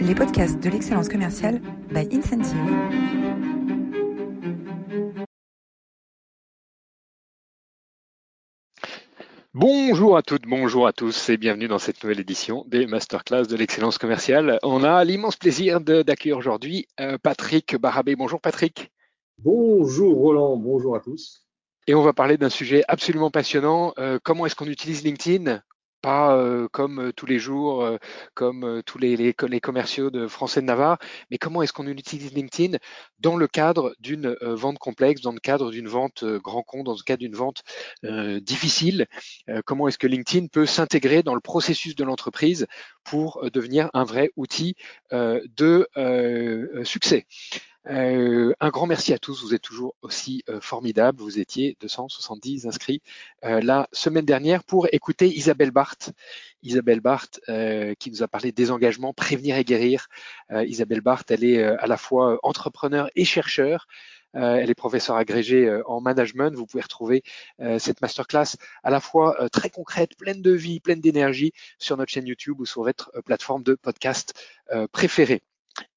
les podcasts de l'excellence commerciale by Incentive. Bonjour à toutes, bonjour à tous et bienvenue dans cette nouvelle édition des Masterclass de l'excellence commerciale. On a l'immense plaisir d'accueillir aujourd'hui euh, Patrick Barabé. Bonjour Patrick. Bonjour Roland, bonjour à tous. Et on va parler d'un sujet absolument passionnant. Euh, comment est-ce qu'on utilise LinkedIn? Pas euh, comme euh, tous les jours, euh, comme tous les, les, les, commerciaux de Français de Navarre, mais comment est-ce qu'on utilise LinkedIn dans le cadre d'une vente complexe, dans le cadre d'une vente grand compte, dans le cadre d'une vente difficile? Comment est-ce que LinkedIn peut s'intégrer dans le processus de l'entreprise pour devenir un vrai outil de succès? Euh, un grand merci à tous, vous êtes toujours aussi euh, formidables. Vous étiez 270 inscrits euh, la semaine dernière pour écouter Isabelle Barthes. Isabelle Barthes qui nous a parlé des engagements, prévenir et guérir. Isabelle Barthes, elle est à la fois entrepreneur et chercheur. elle est professeure agrégée en management. Vous pouvez retrouver cette masterclass à la fois très concrète, pleine de vie, pleine d'énergie sur notre chaîne YouTube ou sur votre plateforme de podcast préférée.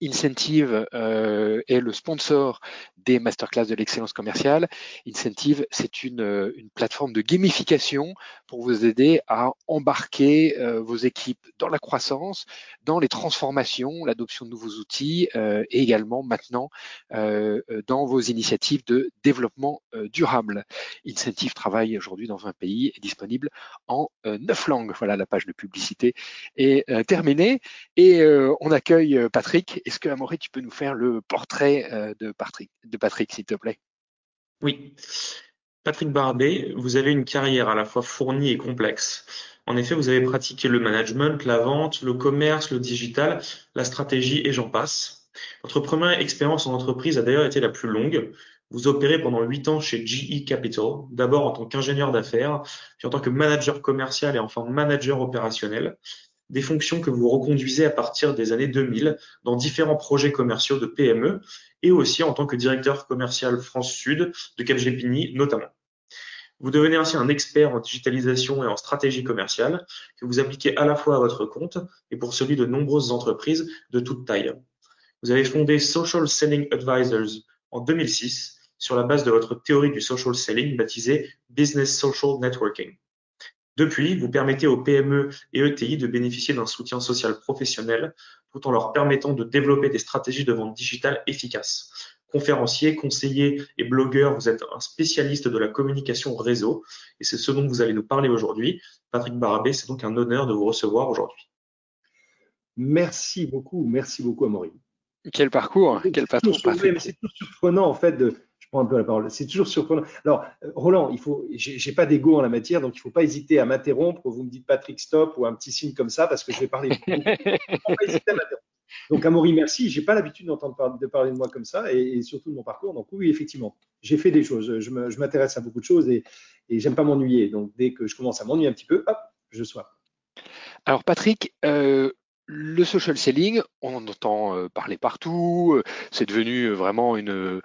Incentive euh, est le sponsor des masterclass de l'excellence commerciale. Incentive, c'est une, euh, plateforme de gamification pour vous aider à embarquer euh, vos équipes dans la croissance, dans les transformations, l'adoption de nouveaux outils et également maintenant dans vos initiatives de développement durable. Incentive travaille aujourd'hui dans 20 pays et disponible en 9 langues. Voilà, la page de publicité est terminée et on accueille Patrick. Est-ce que Amaury, tu peux nous faire le portrait de Patrick de Patrick, s'il te plaît? Oui. Patrick Barbet, vous avez une carrière à la fois fournie et complexe. En effet, vous avez pratiqué le management, la vente, le commerce, le digital, la stratégie et j'en passe. Votre première expérience en entreprise a d'ailleurs été la plus longue. Vous opérez pendant huit ans chez GE Capital, d'abord en tant qu'ingénieur d'affaires, puis en tant que manager commercial et enfin manager opérationnel des fonctions que vous reconduisez à partir des années 2000 dans différents projets commerciaux de PME et aussi en tant que directeur commercial France Sud de Capgemini notamment. Vous devenez ainsi un expert en digitalisation et en stratégie commerciale que vous appliquez à la fois à votre compte et pour celui de nombreuses entreprises de toute taille. Vous avez fondé Social Selling Advisors en 2006 sur la base de votre théorie du social selling baptisée Business Social Networking. Depuis, vous permettez aux PME et ETI de bénéficier d'un soutien social professionnel tout en leur permettant de développer des stratégies de vente digitale efficaces. Conférencier, conseiller et blogueur, vous êtes un spécialiste de la communication réseau et c'est ce dont vous allez nous parler aujourd'hui. Patrick Barabé, c'est donc un honneur de vous recevoir aujourd'hui. Merci beaucoup, merci beaucoup Amaury. Quel parcours, quel patron. C'est toujours surprenant en fait de, un peu la parole. C'est toujours surprenant. Alors, euh, Roland, il faut, j'ai pas d'ego en la matière, donc il faut pas hésiter à m'interrompre. Vous me dites Patrick stop ou un petit signe comme ça parce que je vais parler. donc, Amaury, merci. J'ai pas l'habitude d'entendre parler, de parler de moi comme ça et, surtout de mon parcours. Donc, oui, effectivement, j'ai fait des choses. Je m'intéresse à beaucoup de choses et, et j'aime pas m'ennuyer. Donc, dès que je commence à m'ennuyer un petit peu, hop, je sois. Alors, Patrick, euh, le social selling, on en entend euh, parler partout. C'est devenu vraiment une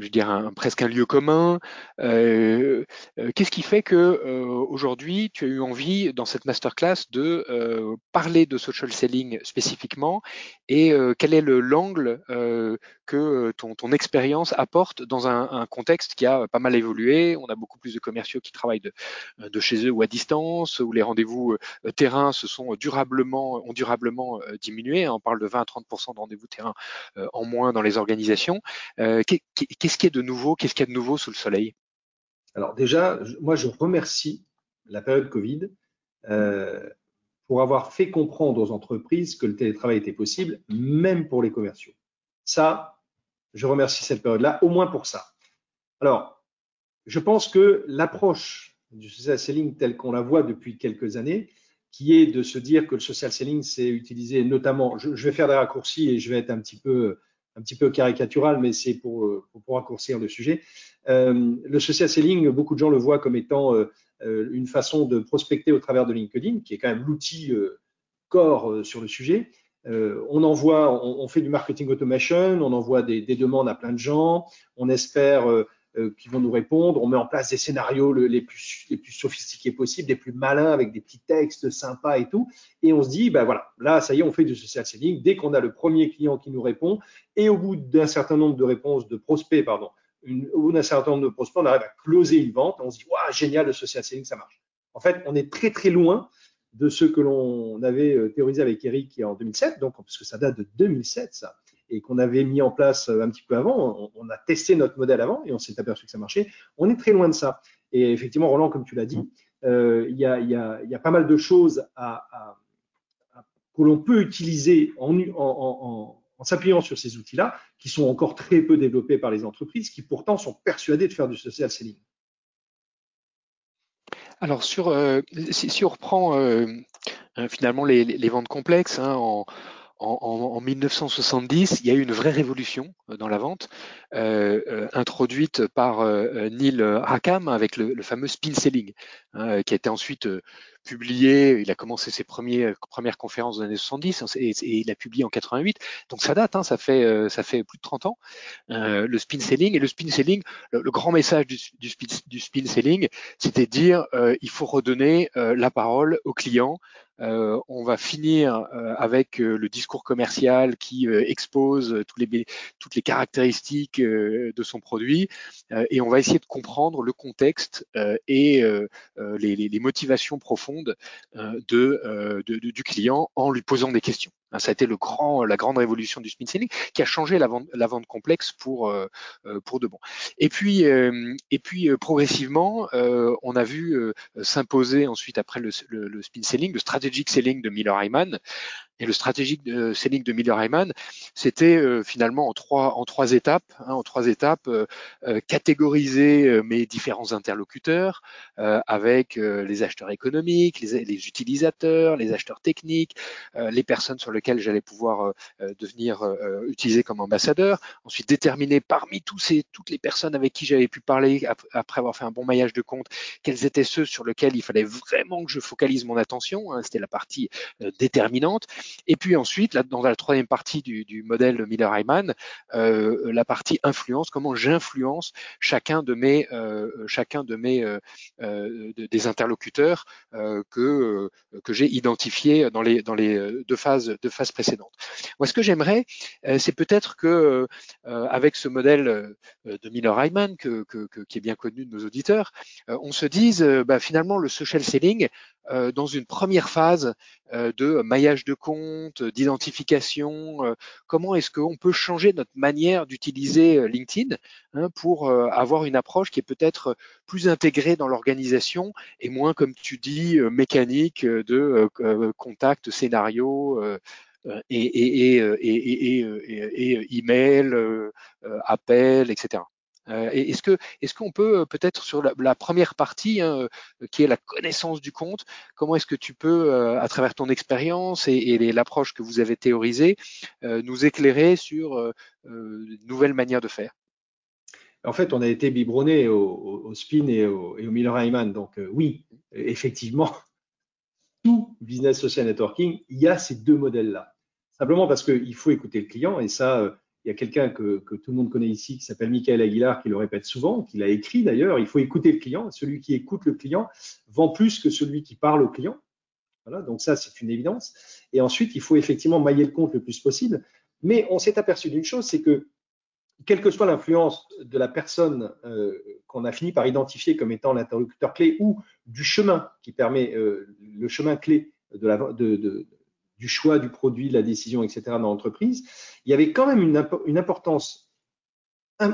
je dirais un, presque un lieu commun. Euh, euh, qu'est-ce qui fait que aujourd'hui tu as eu envie dans cette masterclass de parler de social selling spécifiquement? Et quel est le l'angle que ton, ton expérience apporte dans un, un, contexte qui a pas mal évolué. On a beaucoup plus de commerciaux qui travaillent de, de chez eux ou à distance, où les rendez-vous terrain se sont durablement, ont durablement diminué. On parle de 20 à 30% de rendez-vous terrain en moins dans les organisations qu'est-ce qui est de nouveau? Qu'est-ce qu'il y a de nouveau sous le soleil? Alors déjà, moi je remercie la période Covid euh, pour avoir fait comprendre aux entreprises que le télétravail était possible, même pour les commerciaux. Ça, je remercie cette période-là, au moins pour ça. Alors, je pense que l'approche du social selling tel qu'on la voit depuis quelques années, qui est de se dire que le social selling, c'est utilisé notamment, je, vais faire des raccourcis et je vais être un petit peu un petit peu caricatural, mais c'est pour, euh, raccourcir le sujet. Euh, le social selling, beaucoup de gens le voient comme étant euh, une façon de prospecter au travers de LinkedIn, qui est quand même l'outil euh, core sur le sujet. On envoie, on, fait du marketing automation, on envoie des, des, demandes à plein de gens, on espère qui vont nous répondre. On met en place des scénarios les, plus, sophistiqués possibles, les plus malins, avec des petits textes sympas et tout. Et on se dit, ben voilà, là, ça y est, on fait du social selling. Dès qu'on a le premier client qui nous répond, et au bout d'un certain nombre de réponses de prospects, pardon, au bout d'un certain nombre de prospects, on arrive à closer une vente. On se dit, waouh, génial, le social selling, ça marche. En fait, on est très très loin de ce que l'on avait euh, théorisé avec Eric en 2007, donc parce que ça date de 2007 ça, et qu'on avait mis en place euh, un petit peu avant. On, a testé notre modèle avant et on s'est aperçu que ça marchait. On est très loin de ça. Et effectivement, Roland, comme tu l'as dit, euh, il y, a, pas mal de choses que l'on peut utiliser en, en, en s'appuyant sur ces outils-là, qui sont encore très peu développés par les entreprises, qui pourtant sont persuadées de faire du social selling. Alors sur, euh, si, on reprend euh, euh finalement les, ventes complexes, hein, en, en, en, 1970, il y a eu une vraie révolution dans la vente, introduite par Neil Rackham avec le, le, fameux spin selling, hein, qui a été ensuite publié, il a commencé ses premiers, euh, premières conférences dans les années 70 hein, et, il a publié en 88. Donc ça date, hein, ça, fait, euh, ça fait plus de 30 ans, euh, le spin selling. Et le spin selling, le, grand message du, spin, selling, c'était dire il faut redonner la parole au client. Euh, on va finir avec le discours commercial qui expose tous les, toutes les caractéristiques de son produit et on va essayer de comprendre le contexte et les motivations profondes euh, euh, de, du client en lui posant des questions. Hein, ça a été le grand, la grande révolution du spin selling qui a changé la vente, complexe pour, euh, pour de bon. Et puis, et puis progressivement, on a vu s'imposer ensuite après le, le, le, spin selling, le strategic selling de Miller Hyman, et le stratégique de selling de Miller Hyman, c'était euh, finalement en trois, en trois étapes, hein, en trois étapes, euh, euh catégoriser euh, mes différents interlocuteurs avec les acheteurs économiques, les, les, utilisateurs, les acheteurs techniques, les personnes sur lesquelles j'allais pouvoir devenir utilisé comme ambassadeur. Ensuite, déterminer parmi tous ces, toutes les personnes avec qui j'avais pu parler après avoir fait un bon maillage de compte, quels étaient ceux sur lesquels il fallait vraiment que je focalise mon attention. Hein, c'était la partie déterminante. Et puis ensuite, dans la troisième partie du, du modèle Miller-Hyman, euh, la partie influence, comment j'influence chacun de mes, euh, chacun de mes euh, euh des interlocuteurs que que j'ai identifiés dans les dans les deux phases deux phases précédentes. Moi, ce que j'aimerais, c'est peut-être que avec ce modèle de Miller-Hyman que, qui est bien connu de nos auditeurs, on se dise bah, finalement le social selling dans une première phase de maillage de compte, d'identification Comment est-ce qu'on peut changer notre manière d'utiliser LinkedIn hein, pour avoir une approche qui est peut-être plus intégrée dans l'organisation et moins, comme tu dis, mécanique de contact, scénario et, et, et, et, email, appel, etc. Euh, est-ce que est-ce qu'on peut euh, peut-être sur la, première partie hein, euh, qui est la connaissance du compte, comment est-ce que tu peux à travers ton expérience et, l'approche que vous avez théorisée nous éclairer sur une nouvelle manière de faire? En fait, on a été biberonné au, spin et au, et au Miller Hyman, donc oui, effectivement, tout business social networking, il y a ces deux modèles-là. Simplement parce qu'il faut écouter le client et ça il y a quelqu'un que, tout le monde connaît ici qui s'appelle Michael Aguilar qui le répète souvent, qui l'a écrit d'ailleurs. Il faut écouter le client. Celui qui écoute le client vend plus que celui qui parle au client. Voilà, donc ça, c'est une évidence. Et ensuite, il faut effectivement mailler le compte le plus possible. Mais on s'est aperçu d'une chose, c'est que quelle que soit l'influence de la personne euh, qu'on a fini par identifier comme étant l'interlocuteur clé ou du chemin qui permet euh, le chemin clé de la, de, de, du choix du produit, de la décision, etc. dans l'entreprise, il y avait quand même une, importance,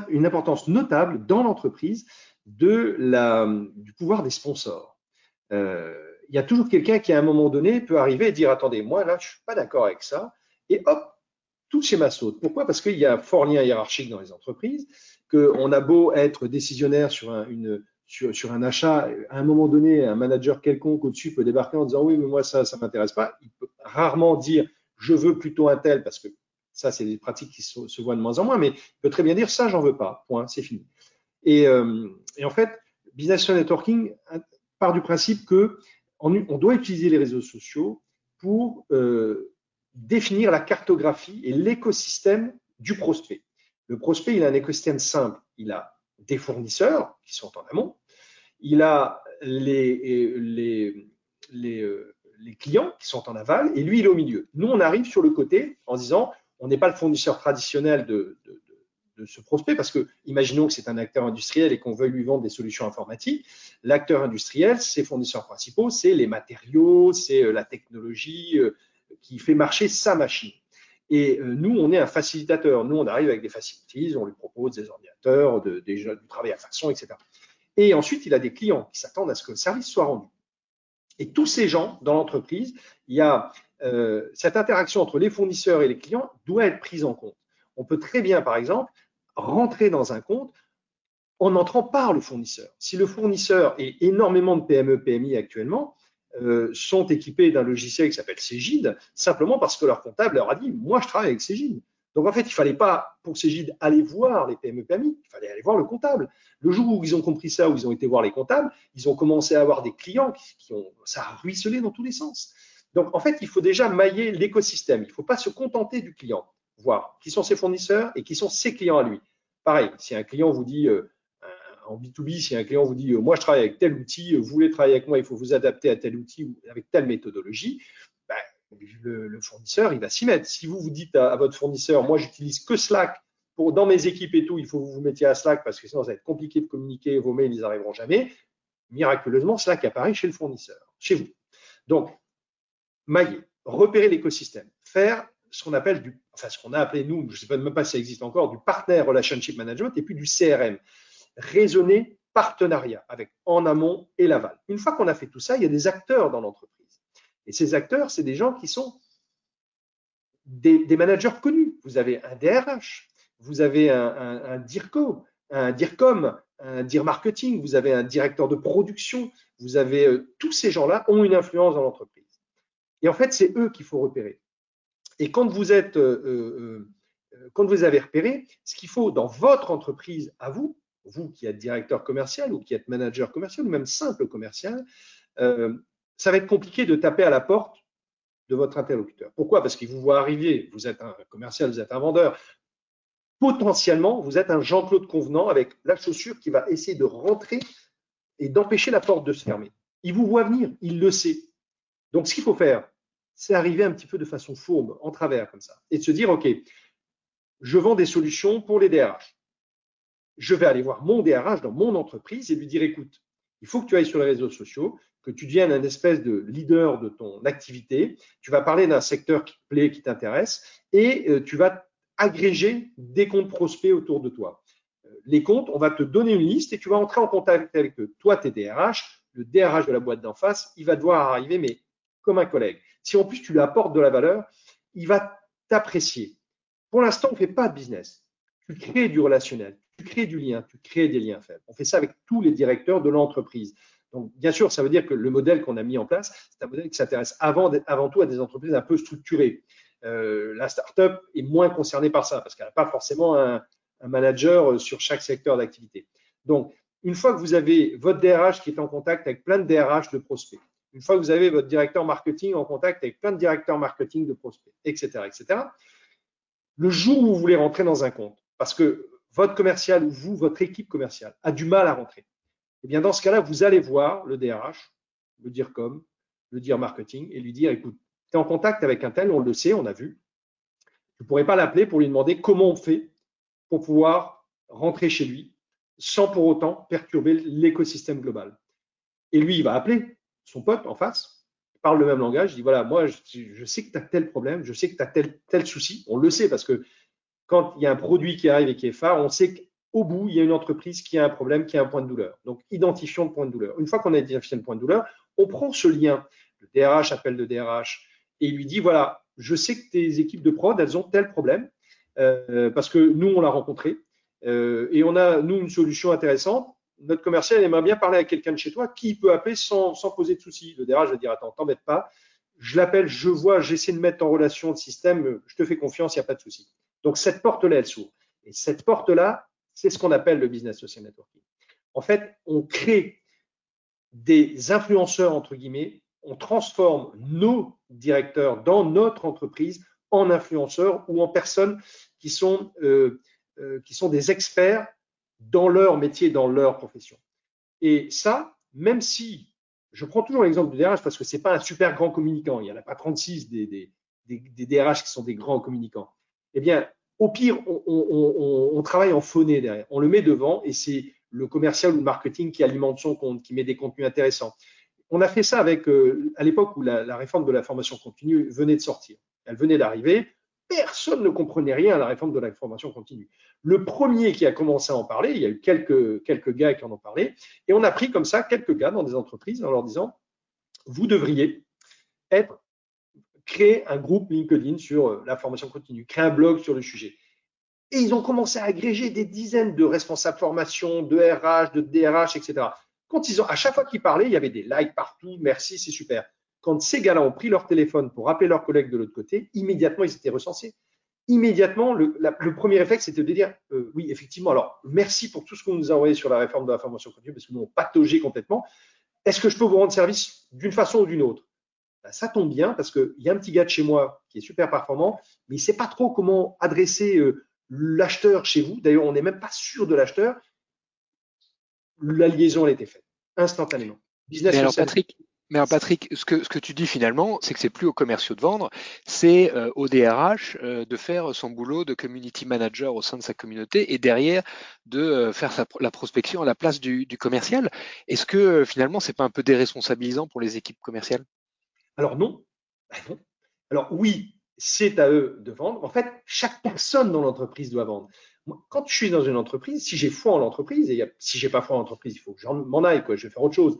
une importance notable dans l'entreprise du pouvoir des sponsors. Euh, il y a toujours quelqu'un qui, à un moment donné, peut arriver et dire Attendez, moi, là, je ne suis pas d'accord avec ça. Et hop, tout schéma saute. Pourquoi? Parce qu'il y a fort lien hiérarchique dans les entreprises, qu'on a beau être décisionnaire sur un, une, sur, un achat, à un moment donné, un manager quelconque au-dessus peut débarquer en disant oui, mais moi ça, ça m'intéresse pas. Il peut rarement dire je veux plutôt un tel parce que ça, c'est des pratiques qui se, voient de moins en moins, mais il peut très bien dire ça, j'en veux pas. Point, c'est fini. Et, euh, en fait, business networking part du principe que on doit utiliser les réseaux sociaux pour euh, définir la cartographie et l'écosystème du prospect. Le prospect, il a un écosystème simple. Il a des fournisseurs qui sont en amont, il a les, les, euh, les, clients qui sont en aval, et lui, il est au milieu. Nous, on arrive sur le côté en disant, on n'est pas le fournisseur traditionnel de, de, de ce prospect, parce que imaginons que c'est un acteur industriel et qu'on veuille lui vendre des solutions informatiques. L'acteur industriel, ses fournisseurs principaux, c'est les matériaux, c'est euh, la technologie euh, qui fait marcher sa machine. Et nous, on est un facilitateur. Nous, on arrive avec des facilities, on lui propose des ordinateurs, de, des, du travail à façon, etc. Et ensuite, il a des clients qui s'attendent à ce que le service soit rendu. Et tous ces gens dans l'entreprise, il y a euh, cette interaction entre les fournisseurs et les clients doit être prise en compte. On peut très bien, par exemple, rentrer dans un compte en entrant par le fournisseur. Si le fournisseur et énormément de PME, PMI actuellement euh, sont équipés d'un logiciel qui s'appelle Cégide, simplement parce que leur comptable leur a dit, moi je travaille avec Cégide. Donc en fait, il ne fallait pas, pour Cégide, aller voir les PME PMI, il fallait aller voir le comptable. Le jour où ils ont compris ça, où ils ont été voir les comptables, ils ont commencé à avoir des clients qui, ont, ça a ruisselé dans tous les sens. Donc en fait, il faut déjà mailler l'écosystème. Il ne faut pas se contenter du client, voir qui sont ses fournisseurs et qui sont ses clients à lui. Pareil, si un client vous dit, euh, en B2B, si un client vous dit, euh, moi je travaille avec tel outil, vous voulez travailler avec moi, il faut vous adapter à tel outil ou avec telle méthodologie, le, fournisseur, il va s'y mettre. Si vous vous dites à, votre fournisseur, moi, j'utilise que Slack pour, dans mes équipes et tout, il faut que vous vous mettiez à Slack parce que sinon, ça va être compliqué de communiquer, vos mails, ils n'arriveront jamais. Miraculeusement, Slack apparaît chez le fournisseur, chez vous. Donc, mailler, repérer l'écosystème, faire ce qu'on appelle du, enfin, ce qu'on a appelé nous, je ne sais même pas si ça existe encore, du partner relationship management et puis du CRM. Raisonner partenariat avec en amont et l'aval. Une fois qu'on a fait tout ça, il y a des acteurs dans l'entreprise. Et ces acteurs, c'est des gens qui sont des, managers connus. Vous avez un DRH, vous avez un, DIRCO, un DIRCOM, un DIR marketing, vous avez un directeur de production, vous avez euh, tous ces gens-là ont une influence dans l'entreprise. Et en fait, c'est eux qu'il faut repérer. Et quand vous êtes, euh, euh, quand vous avez repéré, ce qu'il faut dans votre entreprise à vous, vous qui êtes directeur commercial ou qui êtes manager commercial ou même simple commercial, ça va être compliqué de taper à la porte de votre interlocuteur. Pourquoi? Parce qu'il vous voit arriver, vous êtes un commercial, vous êtes un vendeur. Potentiellement, vous êtes un Jean-Claude Convenant avec la chaussure qui va essayer de rentrer et d'empêcher la porte de se fermer. Il vous voit venir, il le sait. Donc, ce qu'il faut faire, c'est arriver un petit peu de façon fourbe, en travers comme ça, et de se dire, OK, je vends des solutions pour les DRH. Je vais aller voir mon DRH dans mon entreprise et lui dire, écoute, il faut que tu ailles sur les réseaux sociaux, que tu deviennes un espèce de leader de ton activité. Tu vas parler d'un secteur qui te plaît, qui t'intéresse, et euh, tu vas agréger des comptes prospects autour de toi. Euh, les comptes, on va te donner une liste et tu vas entrer en contact avec eux. Toi, tu es DRH, le DRH de la boîte d'en face, il va devoir arriver, mais comme un collègue. Si en plus tu lui apportes de la valeur, il va t'apprécier. Pour l'instant, on ne fait pas de business. Tu crées du relationnel, tu crées du lien, tu crées des liens faibles. On fait ça avec tous les directeurs de l'entreprise. Donc, bien sûr, ça veut dire que le modèle qu'on a mis en place, c'est un modèle qui s'intéresse avant, tout à des entreprises un peu structurées. Euh, la startup est moins concernée par ça parce qu'elle n'a pas forcément un, manager sur chaque secteur d'activité. Donc, une fois que vous avez votre DRH qui est en contact avec plein de DRH de prospects, une fois que vous avez votre directeur marketing en contact avec plein de directeurs marketing de prospects, etc., etc., le jour où vous voulez rentrer dans un compte, parce que votre commercial ou vous, votre équipe commerciale, a du mal à rentrer, eh bien, dans ce cas-là, vous allez voir le DRH, le dire comme, le dire marketing, et lui dire, écoute, tu es en contact avec un tel, on le sait, on a vu. Tu ne pourrais pas l'appeler pour lui demander comment on fait pour pouvoir rentrer chez lui sans pour autant perturber l'écosystème global. Et lui, il va appeler son pote en face, il parle le même langage, il dit, voilà, moi, je, sais que tu as tel problème, je sais que tu as tel, tel souci. On le sait parce que quand il y a un produit qui arrive et qui est phare, on sait que au bout, il y a une entreprise qui a un problème, qui a un point de douleur. Donc, identifions le point de douleur. Une fois qu'on a identifié le point de douleur, on prend ce lien. Le DRH appelle le DRH et il lui dit, voilà, je sais que tes équipes de prod, elles ont tel problème euh, parce que nous, on l'a rencontré euh, et on a, nous, une solution intéressante. Notre commercial aimerait bien parler à quelqu'un de chez toi qui peut appeler sans, sans poser de soucis. Le DRH va dire, attends, t'embête pas. Je l'appelle, je vois, j'essaie de mettre en relation le système, je te fais confiance, il n'y a pas de souci. Donc, cette porte-là, elle s'ouvre. Et cette porte-là, c'est ce qu'on appelle le business social networking. En fait, on crée des influenceurs, entre guillemets, on transforme nos directeurs dans notre entreprise en influenceurs ou en personnes qui sont, euh, euh, qui sont des experts dans leur métier, dans leur profession. Et ça, même si je prends toujours l'exemple du DRH parce que c'est pas un super grand communicant, il n'y en a pas 36 des, des, des, DRH qui sont des grands communicants. Eh bien, au pire, on, travaille en phoné derrière. On le met devant et c'est le commercial ou le marketing qui alimente son compte, qui met des contenus intéressants. On a fait ça avec, euh, à l'époque où la, la, réforme de la formation continue venait de sortir. Elle venait d'arriver. Personne ne comprenait rien à la réforme de la formation continue. Le premier qui a commencé à en parler, il y a eu quelques, quelques gars qui en ont parlé, et on a pris comme ça quelques gars dans des entreprises en leur disant, vous devriez être créer un groupe LinkedIn sur euh, la formation continue, créer un blog sur le sujet. Et ils ont commencé à agréger des dizaines de responsables formation, de RH, de DRH, etc. Quand ils ont, à chaque fois qu'ils parlaient, il y avait des likes partout, merci, c'est super. Quand ces gars-là ont pris leur téléphone pour appeler leurs collègues de l'autre côté, immédiatement, ils étaient recensés. Immédiatement, le, premier réflexe, c'était de dire, euh, oui, effectivement, alors, merci pour tout ce qu'on nous a envoyé sur la réforme de la formation continue, parce que nous, on pataugé complètement. Est-ce que je peux vous rendre service d'une façon ou d'une autre? Ben, ça tombe bien parce qu'il y a un petit gars de chez moi qui est super performant, mais il ne sait pas trop comment adresser euh, l'acheteur chez vous. D'ailleurs, on n'est même pas sûr de l'acheteur. La liaison, elle a été faite instantanément. Business mais alors, Patrick, mais alors Patrick, ce que, ce que tu dis finalement, c'est que c'est plus aux commerciaux de vendre, c'est euh, au DRH euh, de faire son boulot de community manager au sein de sa communauté et derrière de faire la prospection à la place du, du commercial. Est-ce que finalement, c'est pas un peu déresponsabilisant pour les équipes commerciales? Alors ben non. Alors oui, c'est à eux de vendre. En fait, chaque personne dans l'entreprise doit vendre. quand je suis dans une entreprise, si j'ai foi en l'entreprise, et si j'ai pas foi en l'entreprise, il faut que je m'en aille, quoi, je vais faire autre chose.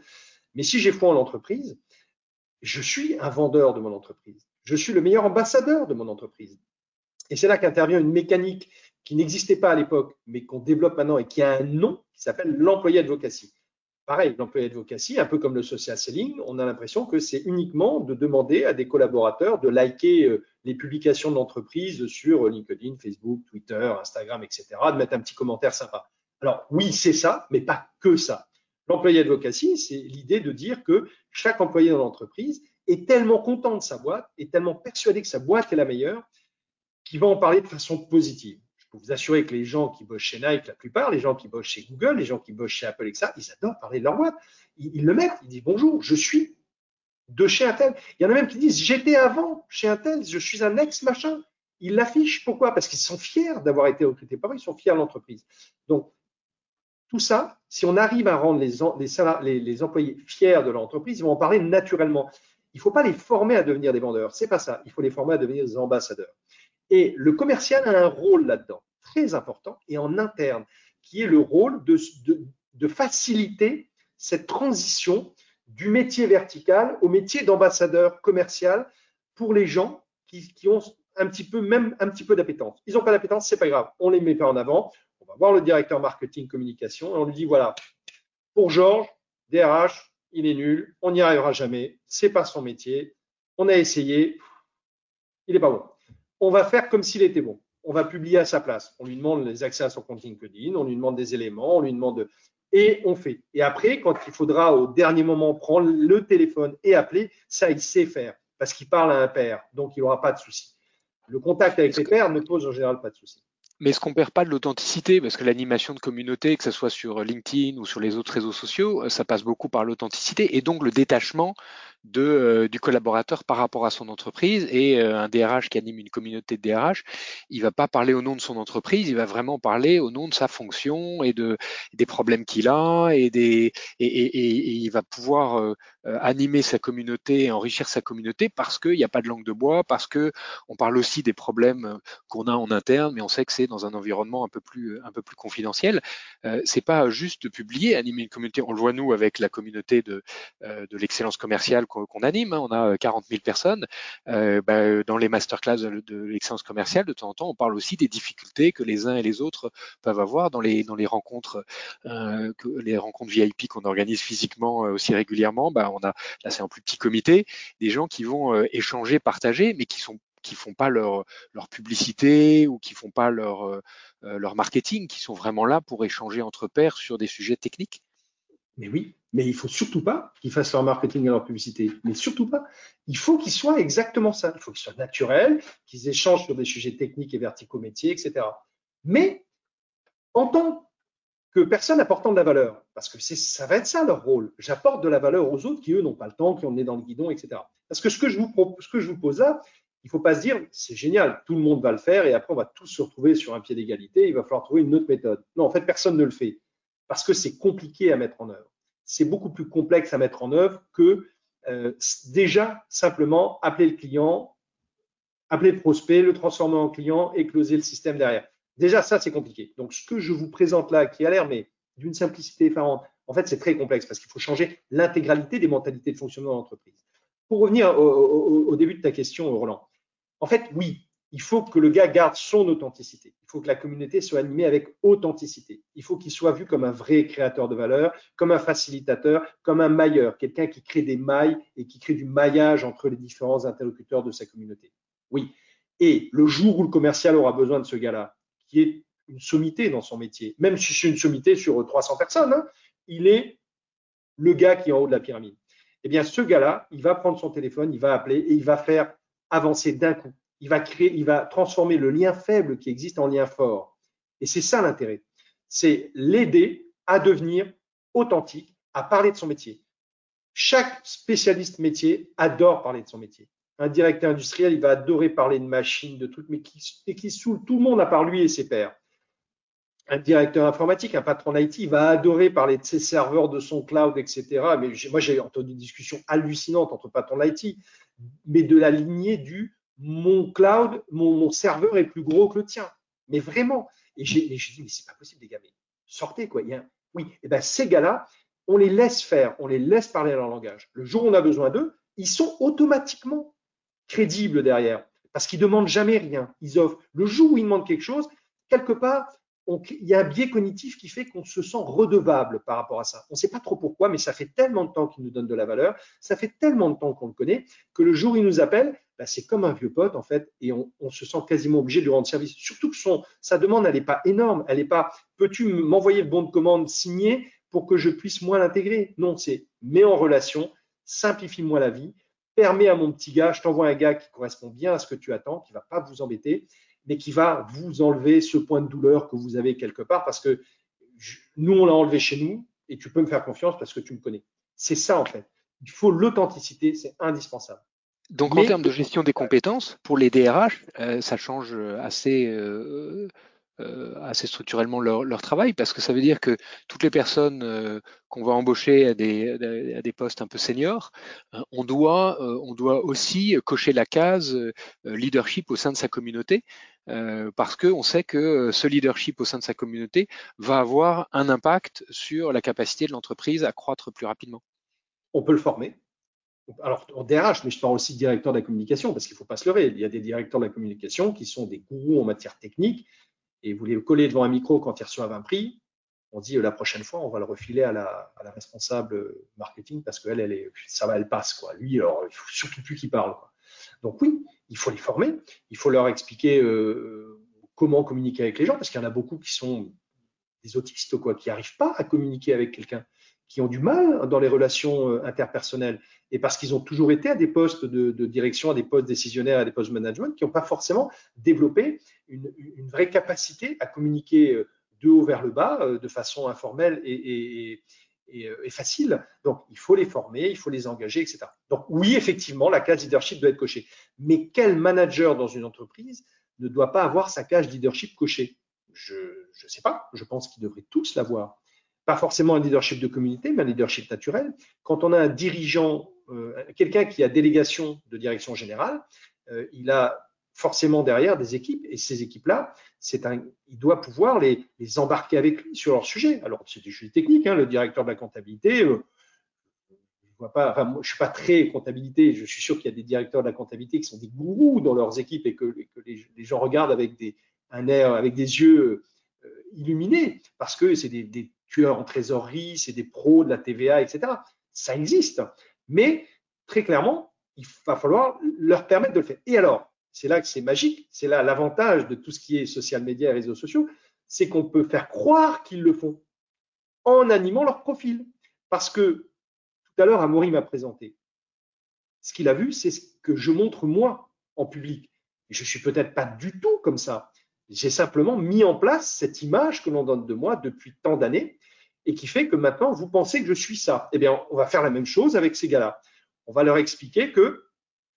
Mais si j'ai foi en l'entreprise, je suis un vendeur de mon entreprise. Je suis le meilleur ambassadeur de mon entreprise. Et c'est là qu'intervient une mécanique qui n'existait pas à l'époque, mais qu'on développe maintenant et qui a un nom qui s'appelle l'employé advocacy. Pareil, l'employé advocacy, un peu comme le social selling, on a l'impression que c'est uniquement de demander à des collaborateurs de liker euh, les publications de l'entreprise sur LinkedIn, Facebook, Twitter, Instagram, etc., de mettre un petit commentaire sympa. Alors oui, c'est ça, mais pas que ça. L'employé advocacy, c'est l'idée de dire que chaque employé dans l'entreprise est tellement content de sa boîte, est tellement persuadé que sa boîte est la meilleure, qu'il va en parler de façon positive peux vous assurer que les gens qui bossent chez Nike, la plupart, les gens qui bossent chez Google, les gens qui bossent chez Apple, etc., ils adorent parler de leur boîte. Ils, le mettent, ils disent bonjour, je suis de chez Intel. Il y en a même qui disent j'étais avant chez Intel, je suis un ex-machin. Ils l'affichent. Pourquoi? Parce qu'ils sont fiers d'avoir été recrutés par eux, ils sont fiers de l'entreprise. Donc, tout ça, si on arrive à rendre les employés fiers de l'entreprise, ils vont en parler naturellement. Il ne faut pas les former à devenir des vendeurs, c'est pas ça. Il faut les former à devenir des ambassadeurs. Et le commercial a un rôle là-dedans, très important, et en interne, qui est le rôle de, faciliter cette transition du métier vertical au métier d'ambassadeur commercial pour les gens qui, ont un petit peu, même un petit peu d'appétence. Ils n'ont pas d'appétence, c'est pas grave, on les met pas en avant. On va voir le directeur marketing communication et on lui dit voilà, pour Georges, DRH, il est nul, on n'y arrivera jamais, c'est pas son métier, on a essayé, il est pas bon on va faire comme s'il était bon. On va publier à sa place. On lui demande les accès à son compte LinkedIn, on lui demande des éléments, on lui demande et on fait. Et après, quand il faudra au dernier moment prendre le téléphone et appeler, ça il sait faire parce qu'il parle à un père, donc il n'aura pas de souci. Le contact avec ses pairs ne pose en général pas de souci. Mais est-ce qu'on perd pas de l'authenticité? Parce que l'animation de communauté, que ce soit sur LinkedIn ou sur les autres réseaux sociaux, ça passe beaucoup par l'authenticité et donc le détachement de, euh, du collaborateur par rapport à son entreprise. Et euh, un DRH qui anime une communauté de DRH, il va pas parler au nom de son entreprise, il va vraiment parler au nom de sa fonction et de des problèmes qu'il a et des et, et, et il va pouvoir euh, animer sa communauté et enrichir sa communauté parce qu'il n'y a pas de langue de bois, parce que on parle aussi des problèmes qu'on a en interne, mais on sait que c'est dans un environnement un peu plus un peu plus confidentiel. Euh, c'est pas juste publier, animer une communauté. On le voit nous avec la communauté de de l'excellence commerciale qu'on anime. Hein. On a 40 euh, 000 personnes. Euh, bah, dans les masterclass de, l'excellence commerciale, de temps en temps, on parle aussi des difficultés que les uns et les autres peuvent avoir dans les, dans les rencontres, euh, que, les rencontres VIP qu'on organise physiquement aussi régulièrement. Bah, on a là, c'est un plus petit comité, des gens qui vont échanger, partager, mais qui sont qui font pas leur, leur publicité ou qui font pas leur, leur marketing, qui sont vraiment là pour échanger entre pairs sur des sujets techniques. Mais oui, mais il faut surtout pas qu'ils fassent leur marketing et leur publicité. Mais surtout pas. Il faut qu'ils soient exactement ça. Il faut qu'ils soient naturels, qu'ils échangent sur des sujets techniques et verticaux métiers, etc. Mais en tant que personne n'apportant de la valeur, parce que ça va être ça leur rôle. J'apporte de la valeur aux autres qui, eux, n'ont pas le temps, qui le nez dans le guidon, etc. Parce que ce que je vous, ce que je vous pose là, il ne faut pas se dire, c'est génial, tout le monde va le faire et après on va tous se retrouver sur un pied d'égalité, il va falloir trouver une autre méthode. Non, en fait, personne ne le fait parce que c'est compliqué à mettre en œuvre. C'est beaucoup plus complexe à mettre en œuvre que euh, déjà simplement appeler le client, appeler le prospect, le transformer en client et closer le système derrière. Déjà, ça, c'est compliqué. Donc, ce que je vous présente là, qui a l'air, mais d'une simplicité effarante, en fait, c'est très complexe parce qu'il faut changer l'intégralité des mentalités de fonctionnement de l'entreprise. Pour revenir au, début de ta question, Roland, en fait, oui, il faut que le gars garde son authenticité. Il faut que la communauté soit animée avec authenticité. Il faut qu'il soit vu comme un vrai créateur de valeur, comme un facilitateur, comme un mailleur, quelqu'un qui crée des mailles et qui crée du maillage entre les différents interlocuteurs de sa communauté. Oui. Et le jour où le commercial aura besoin de ce gars-là, qui est une sommité dans son métier, même si c'est une sommité sur 300 personnes, hein, il est le gars qui est en haut de la pyramide. Eh bien, ce gars-là, il va prendre son téléphone, il va appeler et il va faire avancer d'un coup. Il va transformer le lien faible qui existe en lien fort. Et c'est ça l'intérêt. C'est l'aider à devenir authentique, à parler de son métier. Chaque spécialiste métier adore parler de son métier. Un directeur industriel, il va adorer parler de machines, de trucs, mais qui saoule tout le monde à part lui et ses pairs. Un directeur informatique, un patron IT, il va adorer parler de ses serveurs, de son cloud, etc. Mais moi, j'ai entendu des discussions hallucinantes entre patrons IT, mais de la lignée du mon cloud, mon, serveur est plus gros que le tien. Mais vraiment. Et j'ai dit, mais c'est pas possible, les gars, sortez, quoi. Oui, et ben ces gars-là, on les laisse faire, on les laisse parler leur langage. Le jour où on a besoin d'eux, ils sont automatiquement crédibles derrière, parce qu'ils demandent jamais rien. Ils offrent. Le jour où ils demandent quelque chose, quelque part, il y a un biais cognitif qui fait qu'on se sent redevable par rapport à ça. On ne sait pas trop pourquoi, mais ça fait tellement de temps qu'il nous donne de la valeur, ça fait tellement de temps qu'on le connaît, que le jour où il nous appelle, bah, c'est comme un vieux pote en fait, et on, se sent quasiment obligé de lui rendre service. Surtout que sa demande, elle n'est pas énorme, elle n'est pas, peux-tu m'envoyer le bon de commande signé pour que je puisse moi l'intégrer? Non, c'est mets en relation, simplifie-moi la vie, permets à mon petit gars, je t'envoie un gars qui correspond bien à ce que tu attends, qui ne va pas vous embêter, mais qui va vous enlever ce point de douleur que vous avez quelque part parce que nous, on l'a enlevé chez nous et tu peux me faire confiance parce que tu me connais. C'est ça, en fait. Il faut l'authenticité, c'est indispensable. Donc, en termes de gestion des compétences, pour les DRH, euh, ça change assez euh, euh, assez structurellement leur, travail, parce que ça veut dire que toutes les personnes euh, qu'on va embaucher à des, à des, postes un peu seniors, euh, on, doit, on doit aussi cocher la case leadership au sein de sa communauté, parce qu'on sait que ce leadership au sein de sa communauté va avoir un impact sur la capacité de l'entreprise à croître plus rapidement. On peut le former, alors en DRH, mais je parle aussi de directeur de la communication, parce qu'il ne faut pas se leurrer. Il y a des directeurs de la communication qui sont des gourous en matière technique et vous les collez devant un micro quand ils reçoivent un prix, on dit euh, la prochaine fois, on va le refiler à la, responsable marketing parce qu'elle, elle ça va, elle passe. Quoi. Lui, alors, il faut surtout plus qu'il parle. Donc oui, il faut les former, il faut leur expliquer euh, comment communiquer avec les gens parce qu'il y en a beaucoup qui sont des autistes, quoi, qui n'arrivent pas à communiquer avec quelqu'un qui ont du mal dans les relations euh, interpersonnelles et parce qu'ils ont toujours été à des postes de, direction, à des postes décisionnaires, à des postes management, qui n'ont pas forcément développé une, vraie capacité à communiquer euh, de haut vers le bas de façon informelle et, facile. Donc, il faut les former, il faut les engager, etc. Donc, oui, effectivement, la case leadership doit être cochée. Mais quel manager dans une entreprise ne doit pas avoir sa case leadership cochée? Je ne sais pas. Je pense qu'ils devraient tous l'avoir pas forcément un leadership de communauté, mais un leadership naturel. Quand on a un dirigeant, euh, quelqu'un qui a délégation de direction générale, euh, il a forcément derrière des équipes, et ces équipes-là, il doit pouvoir les, embarquer avec lui sur leur sujet. Alors, c'est des sujets techniques, hein, le directeur de la comptabilité, euh, je vois pas, enfin, moi, suis pas très comptabilité, je suis sûr qu'il y a des directeurs de la comptabilité qui sont des gourous dans leurs équipes et que, les, gens regardent avec des, un air, avec des yeux illuminés, parce que c'est des tueurs en trésorerie, c'est des pros de la TVA, etc. Ça existe. Mais très clairement, il va falloir leur permettre de le faire. Et alors, c'est là que c'est magique, c'est là l'avantage de tout ce qui est social media et réseaux sociaux, c'est qu'on peut faire croire qu'ils le font en animant leur profil. Parce que tout à l'heure, Amaury m'a présenté. Ce qu'il a vu, c'est ce que je montre moi en public. Et je suis peut-être pas du tout comme ça. J'ai simplement mis en place cette image que l'on donne de moi depuis tant d'années et qui fait que maintenant vous pensez que je suis ça. Eh bien, on va faire la même chose avec ces gars-là. On va leur expliquer que,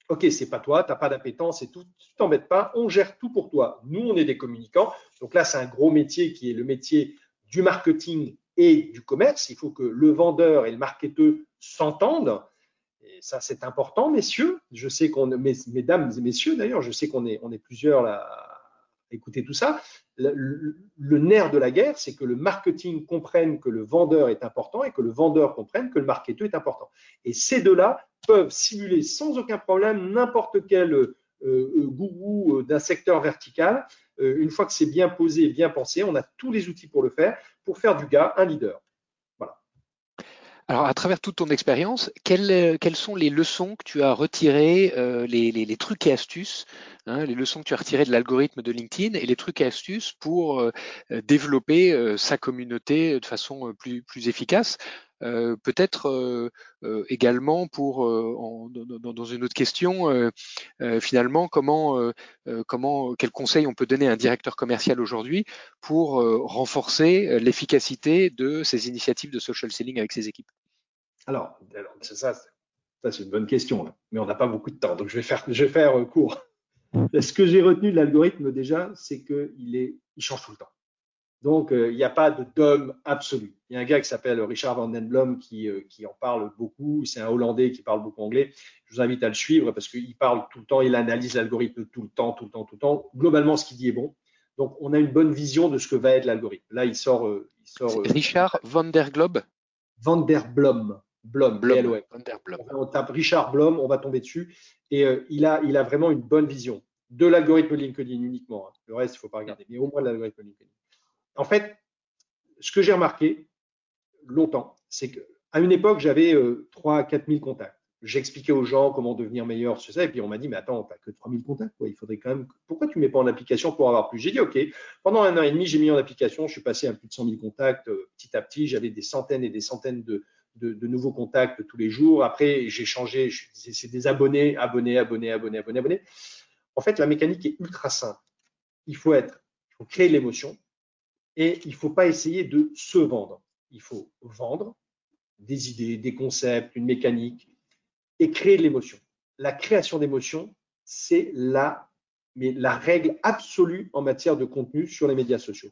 ok, c'est pas toi, tu n'as pas d'appétence et tout, tu t'embêtes pas, on gère tout pour toi. Nous, on est des communicants. Donc là, c'est un gros métier qui est le métier du marketing et du commerce. Il faut que le vendeur et le marketeur s'entendent. Et ça, c'est important, messieurs. Je sais qu'on, mesdames et messieurs d'ailleurs, je sais qu'on est, on est plusieurs là écouter tout ça. Le, nerf de la guerre, c'est que le marketing comprenne que le vendeur est important et que le vendeur comprenne que le marketeur est important. Et ces deux-là peuvent simuler sans aucun problème n'importe quel euh, euh, gourou euh, d'un secteur vertical. une fois que c'est bien posé et bien pensé, on a tous les outils pour le faire, pour faire du gars un leader. Alors, à travers toute ton expérience, quelles, quelles, sont les leçons que tu as retirées, les, les, trucs et astuces, hein, les leçons que tu as retirées de l'algorithme de LinkedIn et les trucs et astuces pour développer sa communauté de façon plus, plus efficace? Euh, Peut-être euh, également pour, en, dans, dans, une autre question, finalement, comment, comment, quels conseils on peut donner à un directeur commercial aujourd'hui pour renforcer l'efficacité de ces initiatives de social selling avec ses équipes? Alors, ça, ça c'est une bonne question, mais on n'a pas beaucoup de temps, donc je vais faire, je vais faire euh, court. Ce que j'ai retenu de l'algorithme déjà, c'est qu'il il change tout le temps. Donc, euh, il n'y a pas de dogme absolu. Il y a un gars qui s'appelle Richard Van Den Blom qui, euh, qui en parle beaucoup. C'est un Hollandais qui parle beaucoup anglais. Je vous invite à le suivre parce qu'il parle tout le temps, il analyse l'algorithme tout le temps, tout le temps, tout le temps. Globalement, ce qu'il dit est bon. Donc, on a une bonne vision de ce que va être l'algorithme. Là, il sort. il sort Richard Van Der Globe? Van Der Blom. Blom, Blom, On tape Richard Blom, on va tomber dessus. Et euh, il, a, il a vraiment une bonne vision de l'algorithme LinkedIn uniquement. Hein. Le reste, il ne faut pas regarder, mais au moins l'algorithme LinkedIn. En fait, ce que j'ai remarqué longtemps, c'est qu'à une époque, j'avais 3 à 4 000 contacts. J'expliquais aux gens comment devenir meilleur sur ça, et puis on m'a dit, mais attends, tu n'as que 3 000 contacts, il faudrait quand même. Pourquoi tu ne mets pas en application pour avoir plus? J'ai dit, OK. Pendant un an et demi, j'ai mis en application, je suis passé à plus de 100 000 contacts euh, petit à petit. J'avais des centaines et des centaines de, de, nouveaux contacts tous les jours. Après, j'ai changé, c'est des abonnés, abonnés, abonnés, abonnés, abonnés, abonnés. En fait, la mécanique est ultra simple. Il faut être, il faut créer l'émotion et il ne faut pas essayer de se vendre. Il faut vendre des idées, des concepts, une mécanique et créer de l'émotion. La création d'émotion, c'est la, règle absolue en matière de contenu sur les médias sociaux